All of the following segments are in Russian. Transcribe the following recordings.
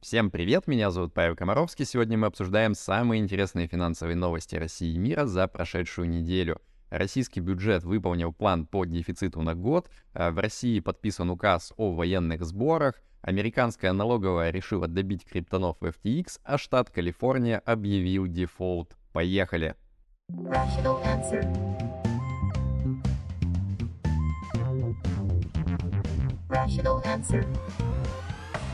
Всем привет, меня зовут Павел Комаровский. Сегодня мы обсуждаем самые интересные финансовые новости России и мира за прошедшую неделю. Российский бюджет выполнил план по дефициту на год, а в России подписан указ о военных сборах, американская налоговая решила добить криптонов в FTX, а штат Калифорния объявил дефолт. Поехали! Rational answer.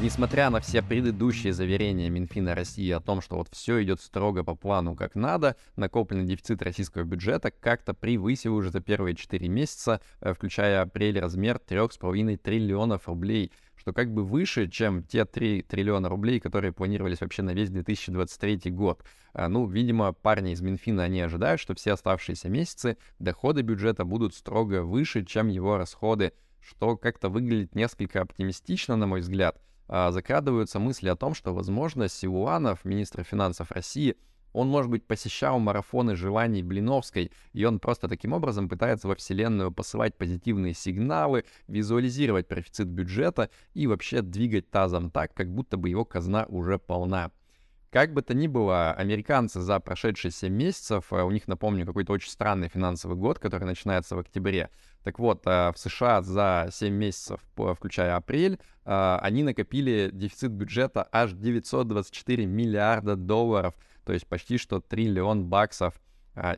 Несмотря на все предыдущие заверения Минфина России о том, что вот все идет строго по плану как надо, накопленный дефицит российского бюджета как-то превысил уже за первые 4 месяца, э, включая апрель, размер 3,5 триллионов рублей, что как бы выше, чем те 3 триллиона рублей, которые планировались вообще на весь 2023 год. А, ну, видимо, парни из Минфина, они ожидают, что все оставшиеся месяцы доходы бюджета будут строго выше, чем его расходы, что как-то выглядит несколько оптимистично, на мой взгляд — закрадываются мысли о том, что, возможно, Силуанов, министр финансов России, он, может быть, посещал марафоны желаний Блиновской, и он просто таким образом пытается во Вселенную посылать позитивные сигналы, визуализировать профицит бюджета и вообще двигать тазом так, как будто бы его казна уже полна. Как бы то ни было, американцы за прошедшие 7 месяцев, э, у них, напомню, какой-то очень странный финансовый год, который начинается в октябре. Так вот, э, в США за 7 месяцев, включая апрель, э, они накопили дефицит бюджета аж 924 миллиарда долларов, то есть почти что триллион баксов.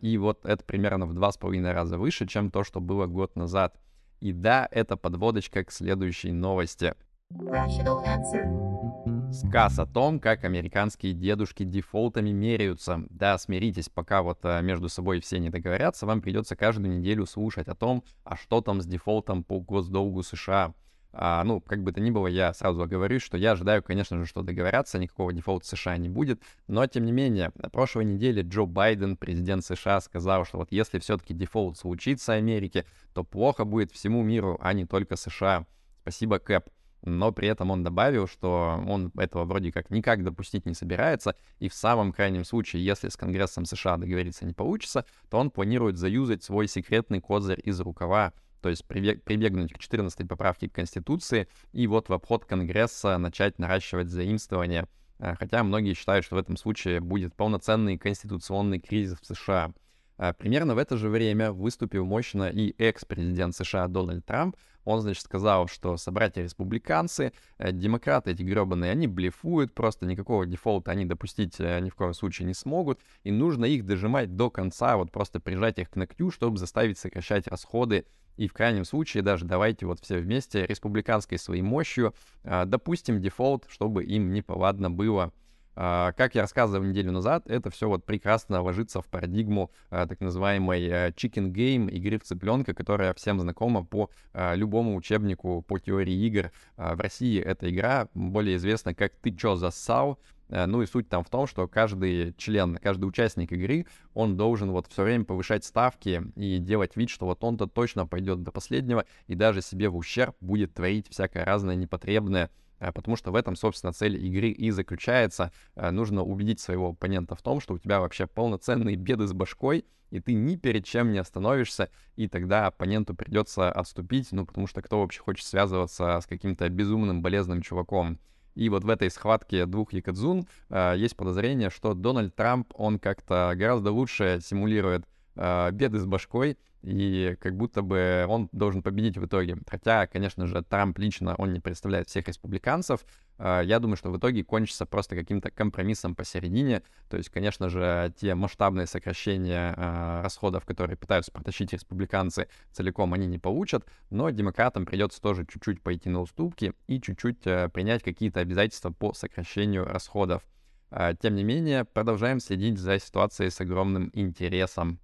И вот это примерно в два с половиной раза выше, чем то, что было год назад. И да, это подводочка к следующей новости. Rational answer. Сказ о том, как американские дедушки дефолтами меряются. Да, смиритесь, пока вот а, между собой все не договорятся, вам придется каждую неделю слушать о том, а что там с дефолтом по госдолгу США. А, ну, как бы то ни было, я сразу оговорюсь, что я ожидаю, конечно же, что договорятся, никакого дефолта США не будет. Но, тем не менее, на прошлой неделе Джо Байден, президент США, сказал, что вот если все-таки дефолт случится Америке, то плохо будет всему миру, а не только США. Спасибо, Кэп но при этом он добавил, что он этого вроде как никак допустить не собирается, и в самом крайнем случае, если с Конгрессом США договориться не получится, то он планирует заюзать свой секретный козырь из рукава, то есть прибегнуть к 14 поправке к Конституции и вот в обход Конгресса начать наращивать заимствование. Э, хотя многие считают, что в этом случае будет полноценный конституционный кризис в США. Э, примерно в это же время выступил мощно и экс-президент США Дональд Трамп, он, значит, сказал, что собратья-республиканцы, э, демократы эти гребаные, они блефуют, просто никакого дефолта они допустить э, ни в коем случае не смогут, и нужно их дожимать до конца, вот просто прижать их к ногтю, чтобы заставить сокращать расходы, и в крайнем случае даже давайте вот все вместе республиканской своей мощью э, допустим дефолт, чтобы им неповадно было. А, как я рассказывал неделю назад, это все вот прекрасно ложится в парадигму а, так называемой а, chicken game, игры в цыпленка, которая всем знакома по любому учебнику по теории игр. В России эта игра более известна как «Ты чё зассал?», ну и суть там в том, что каждый член, каждый участник игры, он должен вот все время повышать ставки и делать вид, что вот он-то точно пойдет до последнего и даже себе в ущерб будет творить всякое разное непотребное, Э, потому что в этом, собственно, цель игры и заключается. Э, нужно убедить своего оппонента в том, что у тебя вообще полноценные беды с башкой, и ты ни перед чем не остановишься, и тогда оппоненту придется отступить, ну, потому что кто вообще хочет связываться с каким-то безумным, болезным чуваком. И вот в этой схватке двух якадзун э, есть подозрение, что Дональд Трамп, он как-то гораздо лучше симулирует э, беды с башкой, и как будто бы он должен победить в итоге. Хотя, конечно же, Трамп лично, он не представляет всех республиканцев. А, я думаю, что в итоге кончится просто каким-то компромиссом посередине. То есть, конечно же, те масштабные сокращения а, расходов, которые пытаются протащить республиканцы, целиком они не получат, но демократам придется тоже чуть-чуть пойти на уступки и чуть-чуть принять какие-то обязательства по сокращению расходов. А, тем не менее, продолжаем следить за ситуацией с огромным интересом.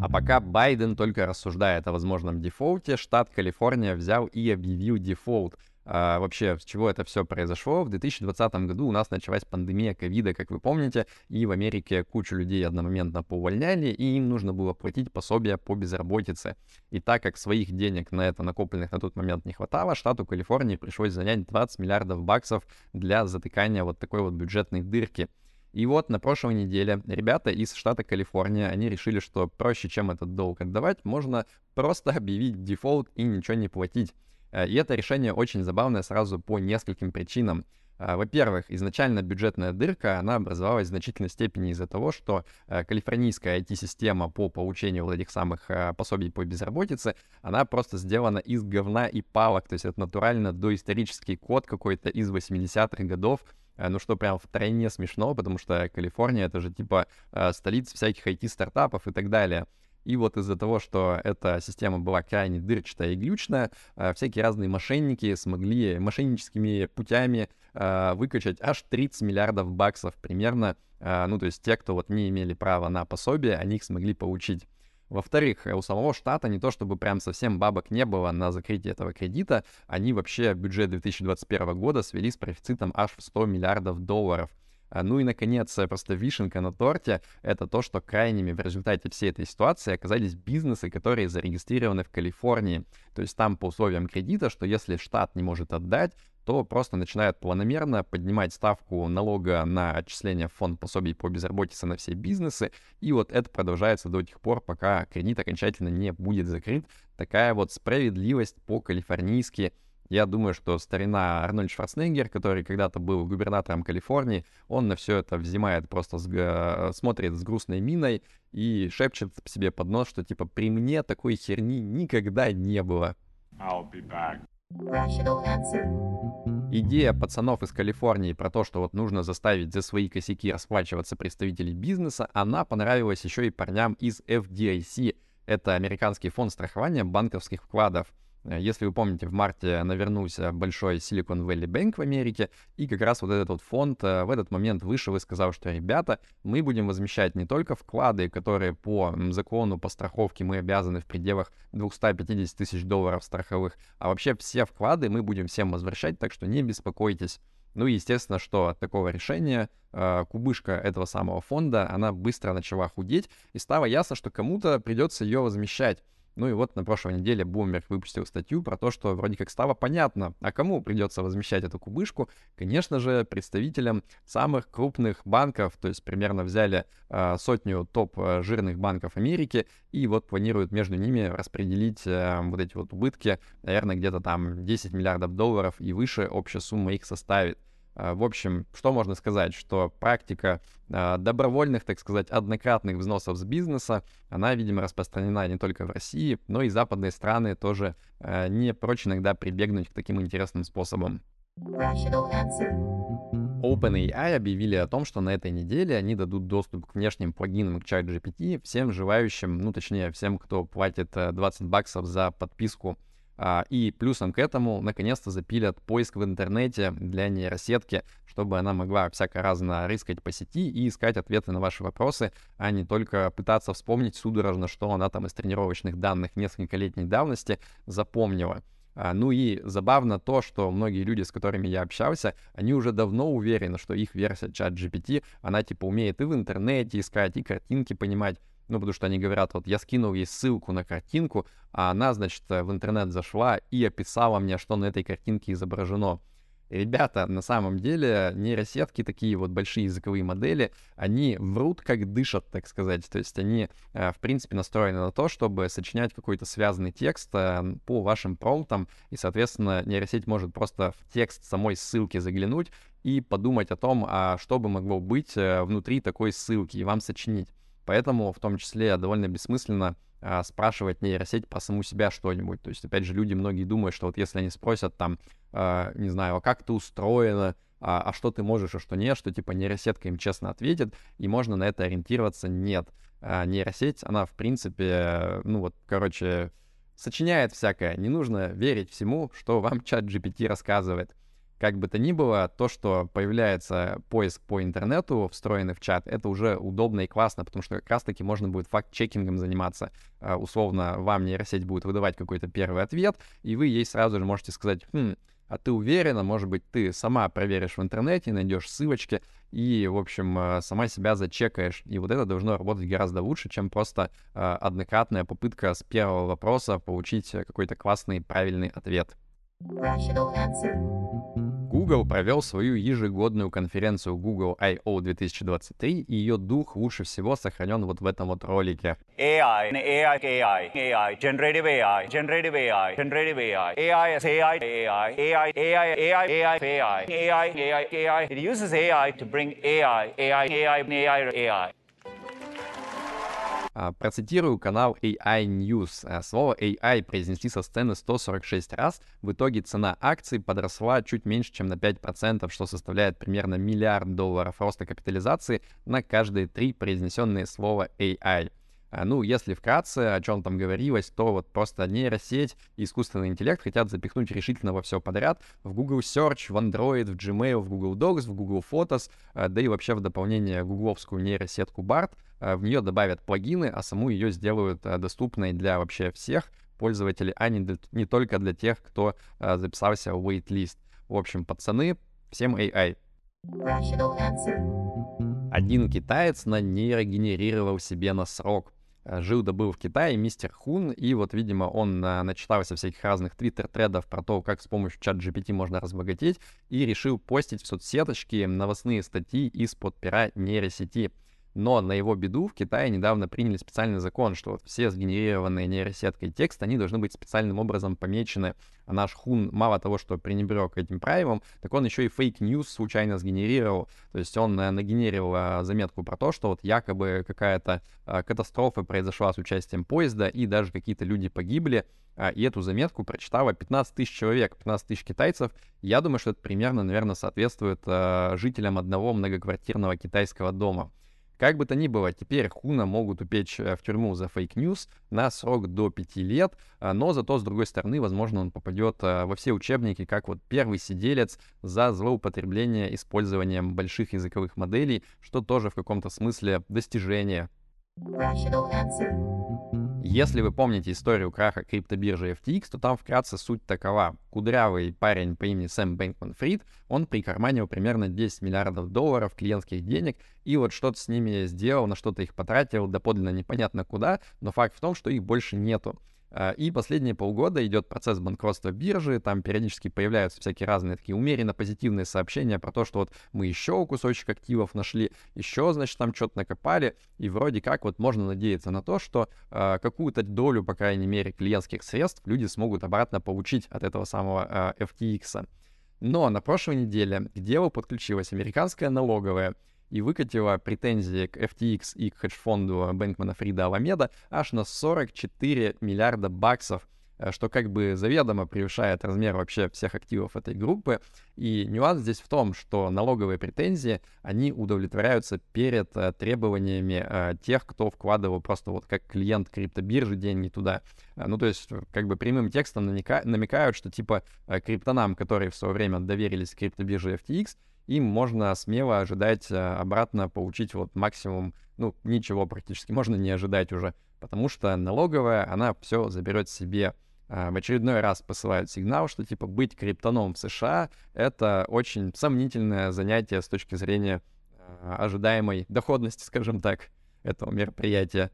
А пока Байден только рассуждает о возможном дефолте, штат Калифорния взял и объявил дефолт. А, вообще, с чего это все произошло? В 2020 году у нас началась пандемия ковида, как вы помните, и в Америке кучу людей одномоментно поувольняли, и им нужно было платить пособия по безработице. И так как своих денег на это накопленных на тот момент не хватало, штату Калифорнии пришлось занять 20 миллиардов баксов для затыкания вот такой вот бюджетной дырки. И вот на прошлой неделе ребята из штата Калифорния, они решили, что проще, чем этот долг отдавать, можно просто объявить дефолт и ничего не платить. И это решение очень забавное сразу по нескольким причинам. А, во-первых, изначально бюджетная дырка, она образовалась в значительной степени из-за того, что э, калифорнийская IT-система по получению вот этих самых э, пособий по безработице, она просто сделана из говна и палок, то есть это натурально доисторический код какой-то из 80-х годов, э, ну что прям втройне смешно, потому что Калифорния — это же типа столица всяких IT-стартапов и так далее. И вот из-за того, что эта система была крайне дырчатая и глючная, э, всякие разные мошенники смогли мошенническими путями э, выкачать аж 30 миллиардов баксов примерно. Э, ну, то есть те, кто вот не имели права на пособие, они их смогли получить. Во-вторых, у самого штата не то чтобы прям совсем бабок не было на закрытие этого кредита, они вообще бюджет 2021 года свели с профицитом аж в 100 миллиардов долларов — а, ну и, наконец, э, просто вишенка на торте — это то, что крайними в результате всей этой ситуации оказались бизнесы, которые зарегистрированы в Калифорнии. То есть там по условиям кредита, что если штат не может отдать, то просто начинают планомерно поднимать ставку налога на отчисление в фонд пособий по безработице на все бизнесы, и вот это продолжается до тех пор, пока кредит окончательно не будет закрыт. Такая вот справедливость по-калифорнийски — я думаю, что старина Арнольд Шварценеггер, который когда-то был губернатором Калифорнии, он на все это взимает, просто с, смотрит с грустной миной и шепчет себе под нос, что типа при мне такой херни никогда не было. Идея пацанов из Калифорнии про то, что вот нужно заставить за свои косяки расплачиваться представителей бизнеса, она понравилась еще и парням из FDIC. Это американский фонд страхования банковских вкладов. Э, если вы помните, в марте навернулся большой Silicon Valley Bank в Америке, и как раз вот этот вот фонд э, в этот момент вышел и сказал, что, ребята, мы будем возмещать не только вклады, которые по закону по страховке мы обязаны в пределах 250 тысяч долларов страховых, а вообще все вклады мы будем всем возвращать, так что не беспокойтесь. Ну и естественно, что от такого решения э, кубышка этого самого фонда, она быстро начала худеть, и стало ясно, что кому-то придется ее возмещать. Ну и вот на прошлой неделе Bloomberg выпустил статью про то, что вроде как стало понятно, а кому придется возмещать эту кубышку. Конечно же, представителям самых крупных банков, то есть примерно взяли э, сотню топ э, жирных банков Америки и вот планируют между ними распределить э, вот эти вот убытки, наверное, где-то там 10 миллиардов долларов и выше общая сумма их составит. А, в общем, что можно сказать, что практика а, добровольных, так сказать, однократных взносов с бизнеса, она, видимо, распространена не только в России, но и западные страны тоже а, не прочь иногда прибегнуть к таким интересным способам. OpenAI объявили о том, что на этой неделе они дадут доступ к внешним плагинам к ChatGPT всем желающим, ну точнее всем, кто платит 20 баксов за подписку и плюсом к этому, наконец-то запилят поиск в интернете для нейросетки, чтобы она могла всяко разно рыскать по сети и искать ответы на ваши вопросы, а не только пытаться вспомнить судорожно, что она там из тренировочных данных нескольколетней давности запомнила. А, ну и забавно то, что многие люди, с которыми я общался, они уже давно уверены, что их версия чат GPT, она типа умеет и в интернете искать, и картинки понимать, ну, потому что они говорят, вот я скинул ей ссылку на картинку, а она, значит, в интернет зашла и описала мне, что на этой картинке изображено. ребята, на самом деле нейросетки, такие вот большие языковые модели, они врут как дышат, так сказать. То есть они, э, в принципе, настроены на то, чтобы сочинять какой-то связанный текст э, по вашим промптам, и, соответственно, нейросеть может просто в текст самой ссылки заглянуть и подумать о том, а что бы могло быть э, внутри такой ссылки, и вам сочинить. Поэтому в том числе довольно бессмысленно а, спрашивать нейросеть про саму себя что-нибудь. То есть, опять же, люди многие думают, что вот если они спросят там, а, не знаю, а как ты устроена, а, а что ты можешь, а что нет, что типа нейросетка им честно ответит, и можно на это ориентироваться, нет. А нейросеть, она в принципе, ну вот, короче, сочиняет всякое. Не нужно верить всему, что вам чат GPT рассказывает. Как бы то ни было, то, что появляется поиск по интернету, встроенный в чат, это уже удобно и классно, потому что как раз-таки можно будет факт-чекингом заниматься. Uh, условно, вам нейросеть будет выдавать какой-то первый ответ, и вы ей сразу же можете сказать, хм, а ты уверена, может быть, ты сама проверишь в интернете, найдешь ссылочки и, в общем, uh, сама себя зачекаешь. И вот это должно работать гораздо лучше, чем просто uh, однократная попытка с первого вопроса получить какой-то классный правильный ответ. Google провел свою ежегодную конференцию Google I.O. 2023, и ее дух лучше всего сохранен вот в этом вот ролике. AI, AI, AI, AI, generative AI, generative AI, generative AI, AI AI, AI, AI, AI, AI, AI, AI, AI, AI, AI. It uses AI to bring AI, AI, AI, AI, AI. А, процитирую канал AI News. А, слово AI произнесли со сцены 146 раз. В итоге цена акций подросла чуть меньше, чем на 5%, что составляет примерно миллиард долларов роста капитализации на каждые три произнесенные слова AI. А, ну, если вкратце, о чем там говорилось, то вот просто нейросеть и искусственный интеллект хотят запихнуть решительно во все подряд. В Google Search, в Android, в Gmail, в Google Docs, в Google Photos, да и вообще в дополнение гугловскую нейросетку BART — Э, в нее добавят плагины, а саму ее сделают доступной для вообще всех пользователей, а не, для, не только для тех, кто записался в waitlist. В общем, пацаны, всем AI. Один китаец нанейрогенерировал себе на срок. Жил да был в Китае мистер Хун, и вот, видимо, он начитался всяких разных твиттер-тредов про то, как с помощью ChatGPT можно разбогатеть, и решил постить в соцсеточки новостные статьи из-под пера нейросети — но на его беду в Китае недавно приняли специальный закон, что вот все сгенерированные нейросеткой текст, они должны быть специальным образом помечены. А наш Хун мало того, что пренебрег этим правилом, так он еще и fake news случайно сгенерировал. То есть он нагенерил э, заметку про то, что вот якобы какая-то э, катастрофа произошла с участием поезда, и даже какие-то люди погибли. И эту заметку прочитало 15 тысяч человек, 15 тысяч китайцев. Я думаю, что это примерно, наверное, соответствует жителям одного многоквартирного китайского дома. Как бы то ни было, теперь Хуна могут упечь э, в тюрьму за fake news на срок до 5 лет, а, но зато, с другой стороны, возможно, он попадет э, во все учебники как вот первый сиделец за злоупотребление использованием больших языковых моделей, что тоже в каком-то смысле достижение. Если вы помните историю краха криптобиржи FTX, то там вкратце суть такова. Кудрявый парень по имени Сэм Бэнкман Фрид, он прикарманил примерно 10 миллиардов долларов клиентских денег, и вот что-то с ними сделал, на что-то их потратил, доподлинно непонятно куда, но факт в том, что их больше нету. А, и последние полгода идет процесс банкротства биржи, там периодически появляются всякие разные такие умеренно позитивные сообщения про то, что вот мы еще кусочек активов нашли, еще, значит, там что-то накопали, и вроде как вот можно надеяться на то, что э, какую-то долю, по крайней мере, клиентских средств люди смогут обратно получить от этого самого э, FTX. Но на прошлой неделе к делу подключилась американская налоговая, и выкатила претензии к FTX и к хедж-фонду Бэнкмана Фрида Аламеда аж на 44 миллиарда баксов, э, что как бы заведомо превышает размер вообще всех активов этой группы. И нюанс здесь в том, что налоговые претензии, они удовлетворяются перед э, требованиями э, тех, кто вкладывал просто вот как клиент криптобиржи деньги туда. Ну, то есть, как бы прямым текстом намека- намекают, что типа криптонам, которые в свое время доверились криптобирже FTX, им можно смело ожидать э, обратно получить вот максимум, ну, ничего практически, можно не ожидать уже, потому что налоговая, она все заберет себе. А, в очередной раз посылают сигнал, что типа быть криптоном в США — это очень сомнительное занятие с точки зрения э, ожидаемой доходности, скажем так, этого мероприятия.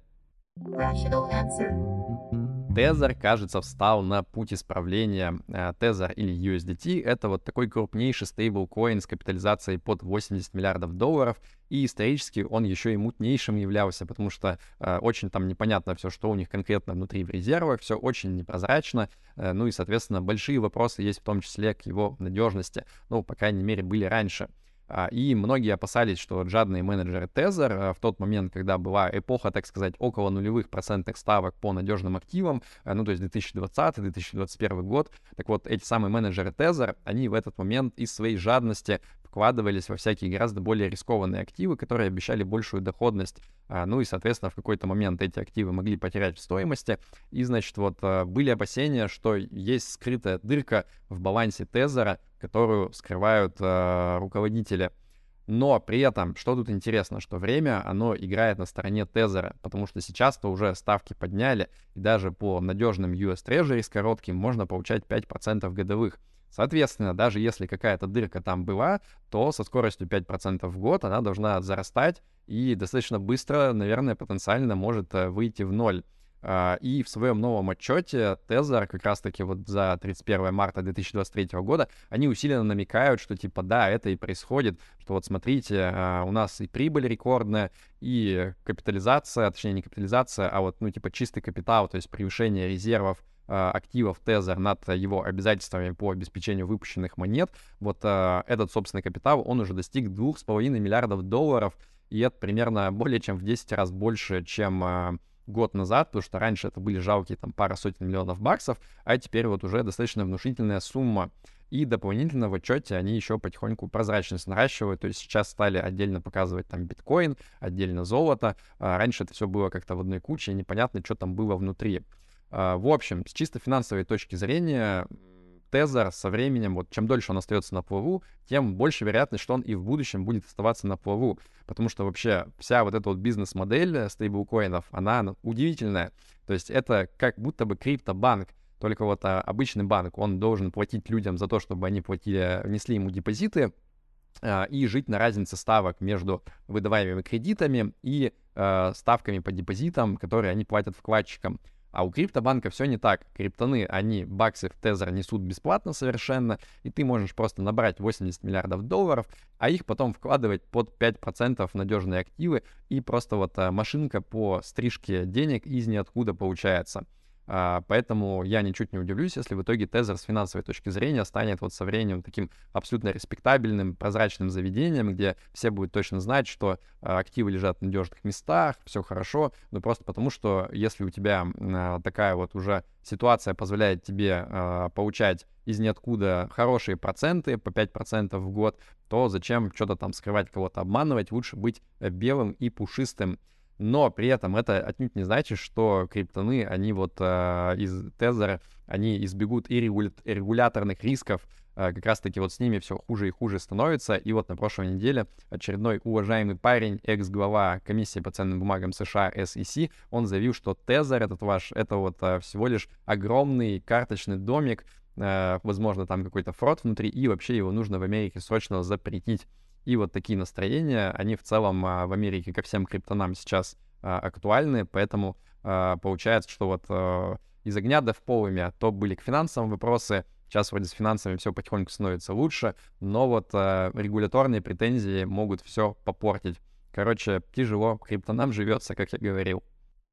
Rational answer. Тезер, кажется, встал на путь исправления. Тезер э, или USDT — это вот такой крупнейший стейблкоин с капитализацией под 80 миллиардов долларов, и исторически он еще и мутнейшим являлся, потому что э, очень там непонятно все, что у них конкретно внутри в резервах, все очень непрозрачно, э, ну и, соответственно, большие вопросы есть в том числе к его надежности, ну, по крайней мере, были раньше. А, и многие опасались, что жадные менеджеры Тезер в тот момент, когда была эпоха, так сказать, около нулевых процентных ставок по надежным активам, э, ну то есть 2020-2021 год, так вот эти самые менеджеры Тезер, они в этот момент из своей жадности вкладывались во всякие гораздо более рискованные активы, которые обещали большую доходность. А, ну и, соответственно, в какой-то момент эти активы могли потерять в стоимости. И, значит, вот э, были опасения, что есть скрытая дырка в балансе Тезера, которую скрывают э, руководители. Но при этом, что тут интересно, что время, оно играет на стороне Тезера, потому что сейчас-то уже ставки подняли, и даже по надежным US Treasury с коротким можно получать 5% годовых. Соответственно, даже если какая-то дырка там была, то со скоростью 5% в год она должна зарастать и достаточно быстро, наверное, потенциально может э, выйти в ноль. А, и в своем новом отчете Тезер, как раз-таки вот за 31 марта 2023 года, они усиленно намекают, что типа да, это и происходит, что вот смотрите, а, у нас и прибыль рекордная, и капитализация, точнее не капитализация, а вот ну типа чистый капитал, то есть превышение резервов а, активов Тезер над его обязательствами по обеспечению выпущенных монет, вот этот собственный капитал, он уже достиг 2,5 миллиардов долларов, и это примерно более чем в 10 раз больше, чем год назад, потому что раньше это были жалкие там пара сотен миллионов баксов, а теперь вот уже достаточно внушительная сумма. И дополнительно в отчете они еще потихоньку прозрачность наращивают, то есть сейчас стали отдельно показывать там биткоин, отдельно золото. А раньше это все было как-то в одной куче, непонятно, что там было внутри. А, в общем, с чисто финансовой точки зрения, Тезер со временем, вот чем дольше он остается на плаву, тем больше вероятность, что он и в будущем будет оставаться на плаву. Потому что вообще вся вот эта вот бизнес-модель стейблкоинов, она удивительная. То есть это как будто бы криптобанк, только вот а, обычный банк, он должен платить людям за то, чтобы они платили, внесли ему депозиты, а, и жить на разнице ставок между выдаваемыми кредитами и э, ставками по депозитам, которые они платят вкладчикам. А у криптобанка все не так. Криптоны, они баксы в Тезер несут бесплатно совершенно, и ты можешь просто набрать 80 миллиардов долларов, а их потом вкладывать под 5% в надежные активы, и просто вот а, машинка по стрижке денег из ниоткуда получается. А, поэтому я ничуть не удивлюсь, если в итоге Тезер с финансовой точки зрения станет вот со временем таким абсолютно респектабельным, прозрачным заведением, где все будут точно знать, что а, активы лежат в надежных местах, все хорошо, но просто потому, что если у тебя а, такая вот уже ситуация позволяет тебе получать из ниоткуда хорошие проценты, по 5% в год, то зачем что-то там скрывать, кого-то обманывать, лучше быть белым и пушистым но при этом это отнюдь не значит, что криптоны, они вот э, из Тезера, они избегут и регуля- регуляторных рисков, э, как раз-таки вот с ними все хуже и хуже становится. И вот на прошлой неделе очередной уважаемый парень, экс-глава комиссии по ценным бумагам США SEC, он заявил, что Тезер этот ваш, это вот э, всего лишь огромный карточный домик, возможно, там какой-то фрод внутри, и вообще его нужно в Америке срочно запретить. И вот такие настроения, они в целом а, в Америке ко всем криптонам сейчас а, актуальны, поэтому а, получается, что вот из огня до в полымя то были к финансовым вопросы, сейчас вроде с финансами все потихоньку становится лучше, но вот регуляторные претензии могут все попортить. Короче, тяжело криптонам живется, как я говорил.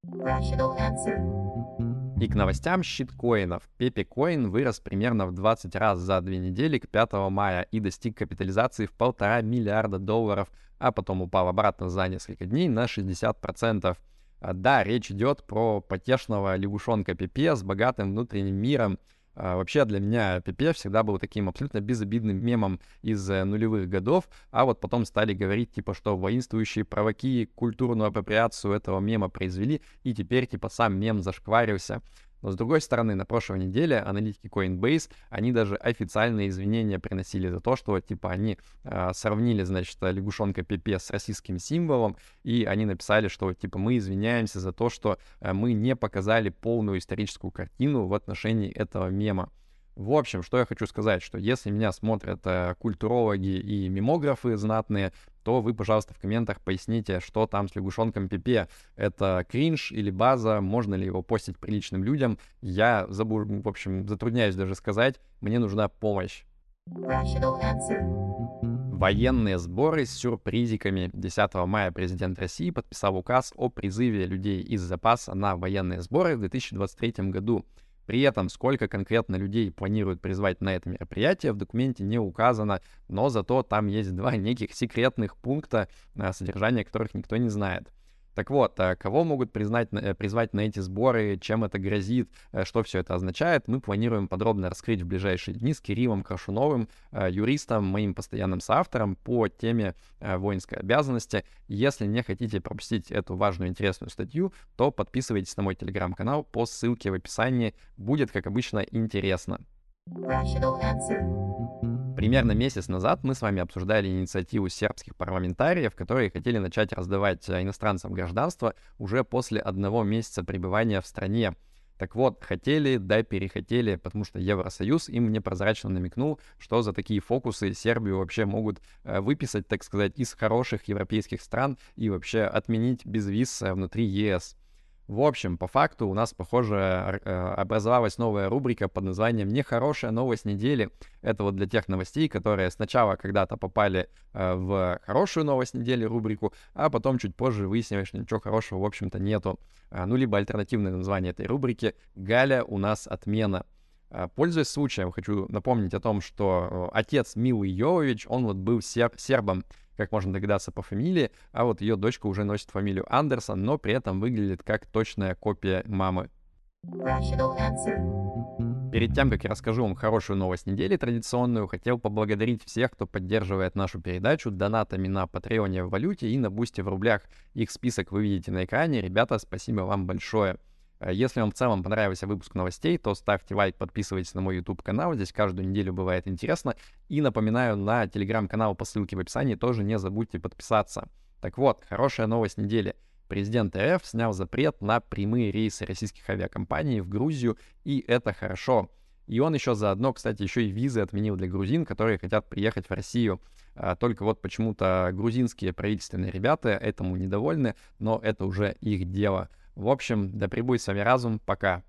Rational answer. И к новостям щиткоинов. Пепе Коин вырос примерно в 20 раз за две недели к 5 мая и достиг капитализации в полтора миллиарда долларов, а потом упал обратно за несколько дней на 60%. А, да, речь идет про потешного лягушонка Пепе с богатым внутренним миром, а, вообще для меня Пепе всегда был таким абсолютно безобидным мемом из э, нулевых годов, а вот потом стали говорить, типа, что воинствующие провоки культурную апроприацию этого мема произвели, и теперь, типа, сам мем зашкварился. Но с другой стороны, на прошлой неделе аналитики Coinbase, они даже официальные извинения приносили за то, что типа они э, сравнили, значит, лягушонка Пепе с российским символом, и они написали, что типа мы извиняемся за то, что э, мы не показали полную историческую картину в отношении этого мема. В общем, что я хочу сказать, что если меня смотрят э, культурологи и мимографы знатные, то вы, пожалуйста, в комментах поясните, что там с лягушонком Пипе. Это кринж или база, можно ли его постить приличным людям. Я, забу... в общем, затрудняюсь даже сказать, мне нужна помощь. Военные сборы с сюрпризиками. 10 мая президент России подписал указ о призыве людей из запаса на военные сборы в 2023 году. При этом, сколько конкретно людей планируют призвать на это мероприятие, в документе не указано, но зато там есть два неких секретных пункта, э, содержание которых никто не знает. Так вот, а кого могут признать, э, призвать на эти сборы, чем это грозит, э, что все это означает, мы планируем подробно раскрыть в ближайшие дни с Кириллом Крашуновым, э, юристом, моим постоянным соавтором по теме воинской обязанности. Если не хотите пропустить эту важную интересную статью, то подписывайтесь на мой телеграм-канал по ссылке в описании. Будет, как обычно, интересно. Rational answer. Примерно месяц назад мы с вами обсуждали инициативу сербских парламентариев, которые хотели начать раздавать э, иностранцам гражданство уже после одного месяца пребывания в стране. Так вот, хотели, да перехотели, потому что Евросоюз им непрозрачно намекнул, что за такие фокусы Сербию вообще могут э, выписать, так сказать, из хороших европейских стран и вообще отменить безвиз э, внутри ЕС. В общем, по факту у нас, похоже, э, образовалась новая рубрика под названием «Нехорошая новость недели». Это вот для тех новостей, которые сначала когда-то попали э, в хорошую новость недели рубрику, а потом чуть позже выяснилось, что ничего хорошего, в общем-то, нету. А, ну, либо альтернативное название этой рубрики «Галя, у нас отмена». Пользуясь случаем, хочу напомнить о том, что отец Милы Йовович, он вот был серб, сербом, как можно догадаться по фамилии, а вот ее дочка уже носит фамилию Андерсон, но при этом выглядит как точная копия мамы. Перед тем, как я расскажу вам хорошую новость недели традиционную, хотел поблагодарить всех, кто поддерживает нашу передачу донатами на Патреоне в валюте и на Бусте в рублях. Их список вы видите на экране. Ребята, спасибо вам большое. Э, если вам в целом понравился выпуск новостей, то ставьте лайк, подписывайтесь на мой YouTube канал, здесь каждую неделю бывает интересно. И напоминаю, на телеграм-канал по ссылке в описании тоже не забудьте подписаться. Так вот, хорошая новость недели. Президент РФ снял запрет на прямые рейсы российских авиакомпаний в Грузию, и это хорошо. И он еще заодно, кстати, еще и визы отменил для грузин, которые хотят приехать в Россию. А, только вот почему-то грузинские правительственные ребята этому недовольны, но это уже их дело. В общем, да пребудет с вами разум. Пока.